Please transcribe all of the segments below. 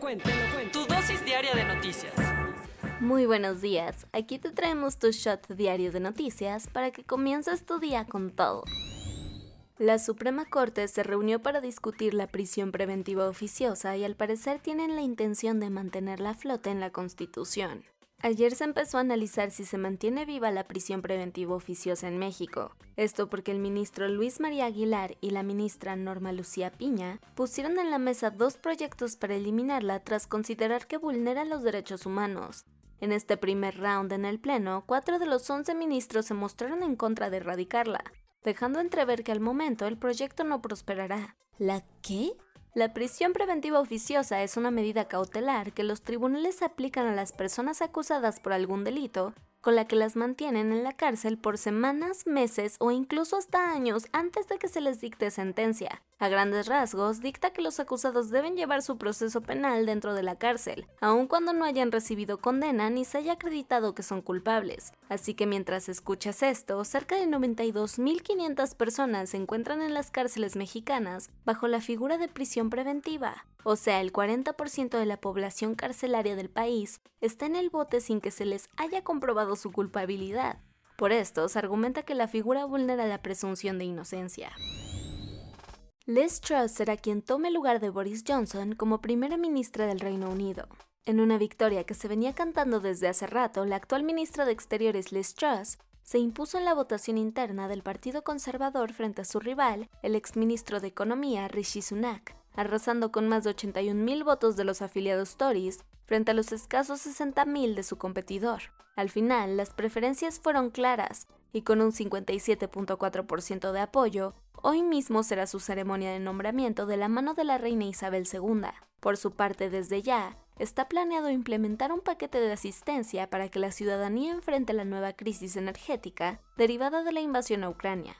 Te lo cuento, te lo cuento. Tu dosis diaria de noticias. Muy buenos días, aquí te traemos tu shot diario de noticias para que comiences tu día con todo. La Suprema Corte se reunió para discutir la prisión preventiva oficiosa y al parecer tienen la intención de mantenerla a flote en la Constitución. Ayer se empezó a analizar si se mantiene viva la prisión preventiva oficiosa en México. Esto porque el ministro Luis María Aguilar y la ministra Norma Lucía Piña pusieron en la mesa dos proyectos para eliminarla tras considerar que vulnera los derechos humanos. En este primer round en el Pleno, cuatro de los once ministros se mostraron en contra de erradicarla, dejando entrever que al momento el proyecto no prosperará. ¿La qué? La prisión preventiva oficiosa es una medida cautelar que los tribunales aplican a las personas acusadas por algún delito con la que las mantienen en la cárcel por semanas, meses o incluso hasta años antes de que se les dicte sentencia. A grandes rasgos, dicta que los acusados deben llevar su proceso penal dentro de la cárcel, aun cuando no hayan recibido condena ni se haya acreditado que son culpables. Así que mientras escuchas esto, cerca de 92.500 personas se encuentran en las cárceles mexicanas bajo la figura de prisión preventiva. O sea, el 40% de la población carcelaria del país está en el bote sin que se les haya comprobado su culpabilidad. Por esto, se argumenta que la figura vulnera la presunción de inocencia. Liz Truss será quien tome lugar de Boris Johnson como primera ministra del Reino Unido. En una victoria que se venía cantando desde hace rato, la actual ministra de Exteriores Liz Truss se impuso en la votación interna del Partido Conservador frente a su rival, el exministro de Economía Rishi Sunak, arrasando con más de 81.000 votos de los afiliados Tories frente a los escasos 60.000 de su competidor. Al final, las preferencias fueron claras, y con un 57.4% de apoyo, hoy mismo será su ceremonia de nombramiento de la mano de la reina Isabel II. Por su parte, desde ya, está planeado implementar un paquete de asistencia para que la ciudadanía enfrente la nueva crisis energética derivada de la invasión a Ucrania.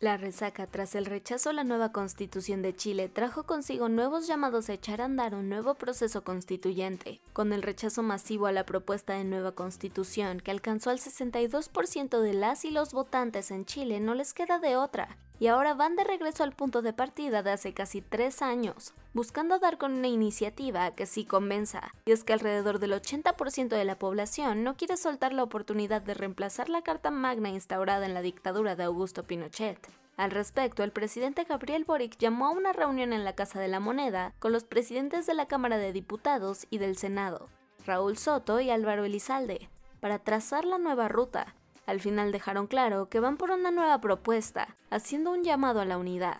La resaca tras el rechazo a la nueva constitución de Chile trajo consigo nuevos llamados a echar a andar un nuevo proceso constituyente, con el rechazo masivo a la propuesta de nueva constitución que alcanzó al 62% de las y los votantes en Chile no les queda de otra, y ahora van de regreso al punto de partida de hace casi tres años, buscando dar con una iniciativa que sí convenza, y es que alrededor del 80% de la población no quiere soltar la oportunidad de reemplazar la Carta Magna instaurada en la dictadura de Augusto Pinochet. Al respecto, el presidente Gabriel Boric llamó a una reunión en la Casa de la Moneda con los presidentes de la Cámara de Diputados y del Senado, Raúl Soto y Álvaro Elizalde, para trazar la nueva ruta. Al final dejaron claro que van por una nueva propuesta, haciendo un llamado a la unidad.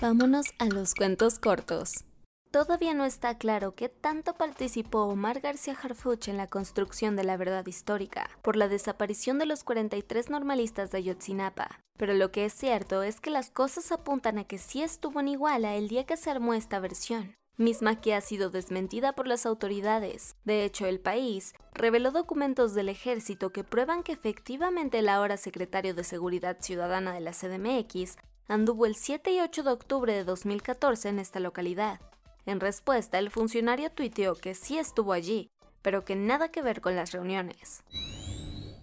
Vámonos a los cuentos cortos. Todavía no está claro qué tanto participó Omar García Harfuch en la construcción de la verdad histórica por la desaparición de los 43 normalistas de Ayotzinapa, pero lo que es cierto es que las cosas apuntan a que sí estuvo en Iguala el día que se armó esta versión misma que ha sido desmentida por las autoridades. De hecho, el país reveló documentos del ejército que prueban que efectivamente el ahora secretario de Seguridad Ciudadana de la CDMX anduvo el 7 y 8 de octubre de 2014 en esta localidad. En respuesta, el funcionario tuiteó que sí estuvo allí, pero que nada que ver con las reuniones.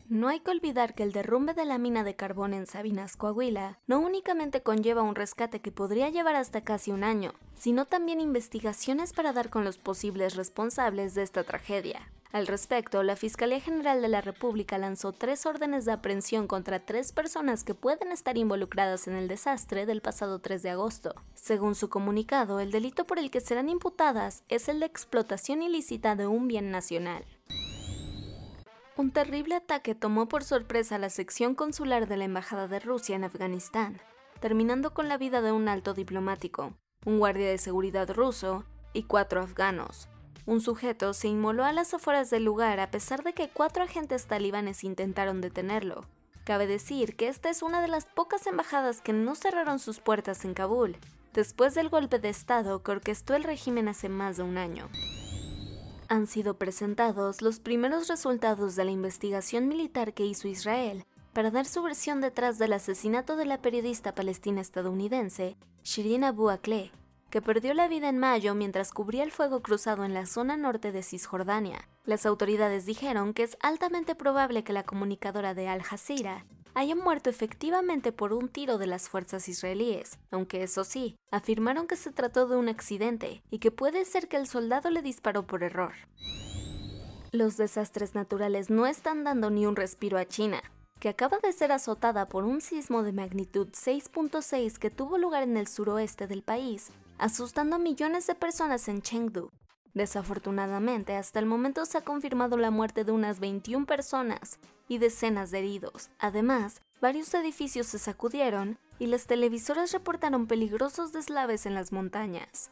No hay que olvidar que el derrumbe de la mina de carbón en Sabinas, Coahuila, no únicamente conlleva un rescate que podría llevar hasta casi un año, sino también investigaciones para dar con los posibles responsables de esta tragedia. Al respecto, la Fiscalía General de la República lanzó tres órdenes de aprehensión contra tres personas que pueden estar involucradas en el desastre del pasado 3 de agosto. Según su comunicado, el delito por el que serán imputadas es el de explotación ilícita de un bien nacional. Un terrible ataque tomó por sorpresa la sección consular de la Embajada de Rusia en Afganistán, terminando con la vida de un alto diplomático, un guardia de seguridad ruso y cuatro afganos. Un sujeto se inmoló a las afueras del lugar a pesar de que cuatro agentes talibanes intentaron detenerlo. Cabe decir que esta es una de las pocas embajadas que no cerraron sus puertas en Kabul, después del golpe de Estado que orquestó el régimen hace más de un año. Han sido presentados los primeros resultados de la investigación militar que hizo Israel para dar su versión detrás del asesinato de la periodista palestina estadounidense Shirin Abu Akleh, que perdió la vida en mayo mientras cubría el fuego cruzado en la zona norte de Cisjordania. Las autoridades dijeron que es altamente probable que la comunicadora de Al Jazeera haya muerto efectivamente por un tiro de las fuerzas israelíes, aunque eso sí, afirmaron que se trató de un accidente y que puede ser que el soldado le disparó por error. Los desastres naturales no están dando ni un respiro a China, que acaba de ser azotada por un sismo de magnitud 6.6 que tuvo lugar en el suroeste del país asustando a millones de personas en Chengdu. Desafortunadamente, hasta el momento se ha confirmado la muerte de unas 21 personas y decenas de heridos. Además, varios edificios se sacudieron y las televisoras reportaron peligrosos deslaves en las montañas.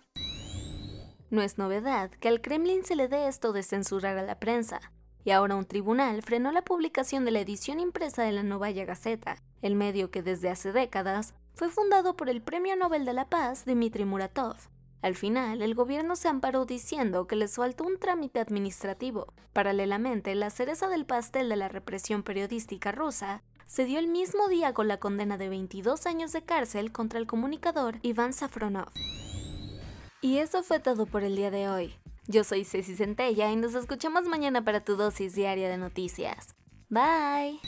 No es novedad que al Kremlin se le dé esto de censurar a la prensa, y ahora un tribunal frenó la publicación de la edición impresa de la Novaya Gazeta, el medio que desde hace décadas fue fundado por el Premio Nobel de la Paz Dmitry Muratov. Al final, el gobierno se amparó diciendo que les faltó un trámite administrativo. Paralelamente, la cereza del pastel de la represión periodística rusa se dio el mismo día con la condena de 22 años de cárcel contra el comunicador Iván Safronov. Y eso fue todo por el día de hoy. Yo soy Ceci Centella y nos escuchamos mañana para tu dosis diaria de noticias. Bye.